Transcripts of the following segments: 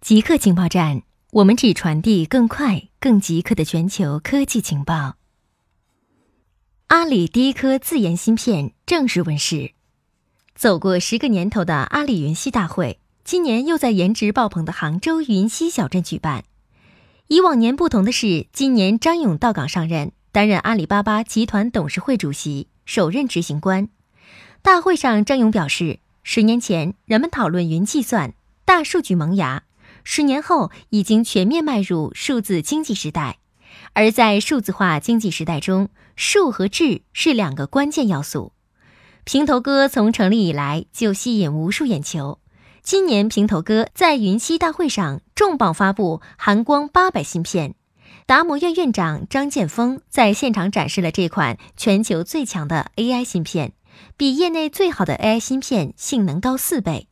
极客情报站，我们只传递更快、更极客的全球科技情报。阿里第一颗自研芯片正式问世。走过十个年头的阿里云栖大会，今年又在颜值爆棚的杭州云栖小镇举办。以往年不同的是，今年张勇到岗上任，担任阿里巴巴集团董事会主席，首任执行官。大会上，张勇表示，十年前人们讨论云计算、大数据萌芽。十年后，已经全面迈入数字经济时代，而在数字化经济时代中，数和智是两个关键要素。平头哥从成立以来就吸引无数眼球。今年，平头哥在云栖大会上重磅发布寒光八百芯片，达摩院院长张建峰在现场展示了这款全球最强的 AI 芯片，比业内最好的 AI 芯片性能高四倍。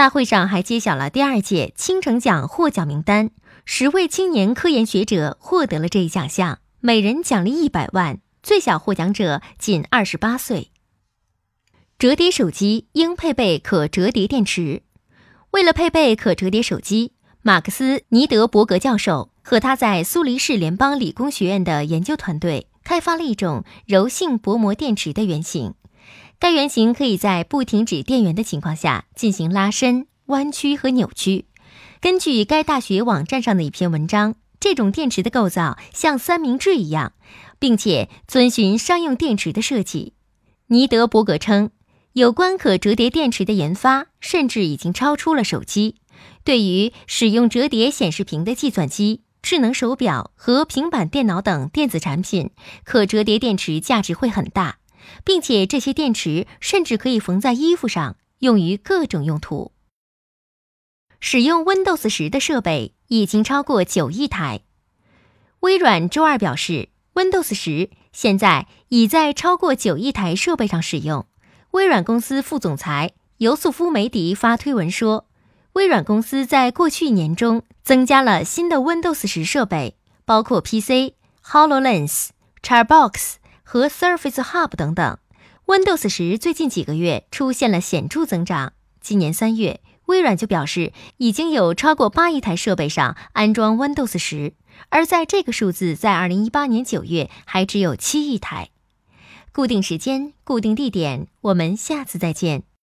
大会上还揭晓了第二届青城奖获奖名单，十位青年科研学者获得了这一奖项，每人奖励一百万，最小获奖者仅二十八岁。折叠手机应配备可折叠电池。为了配备可折叠手机，马克思·尼德伯格教授和他在苏黎世联邦理工学院的研究团队开发了一种柔性薄膜电池的原型。该原型可以在不停止电源的情况下进行拉伸、弯曲和扭曲。根据该大学网站上的一篇文章，这种电池的构造像三明治一样，并且遵循商用电池的设计。尼德伯格称，有关可折叠电池的研发甚至已经超出了手机。对于使用折叠显示屏的计算机、智能手表和平板电脑等电子产品，可折叠电池价值会很大。并且这些电池甚至可以缝在衣服上，用于各种用途。使用 Windows 十的设备已经超过九亿台。微软周二表示，Windows 十现在已在超过九亿台设备上使用。微软公司副总裁尤素夫·梅迪发推文说，微软公司在过去一年中增加了新的 Windows 十设备，包括 PC、HoloLens、CharBox。和 Surface Hub 等等，Windows 十最近几个月出现了显著增长。今年三月，微软就表示已经有超过八亿台设备上安装 Windows 十，而在这个数字在二零一八年九月还只有七亿台。固定时间，固定地点，我们下次再见。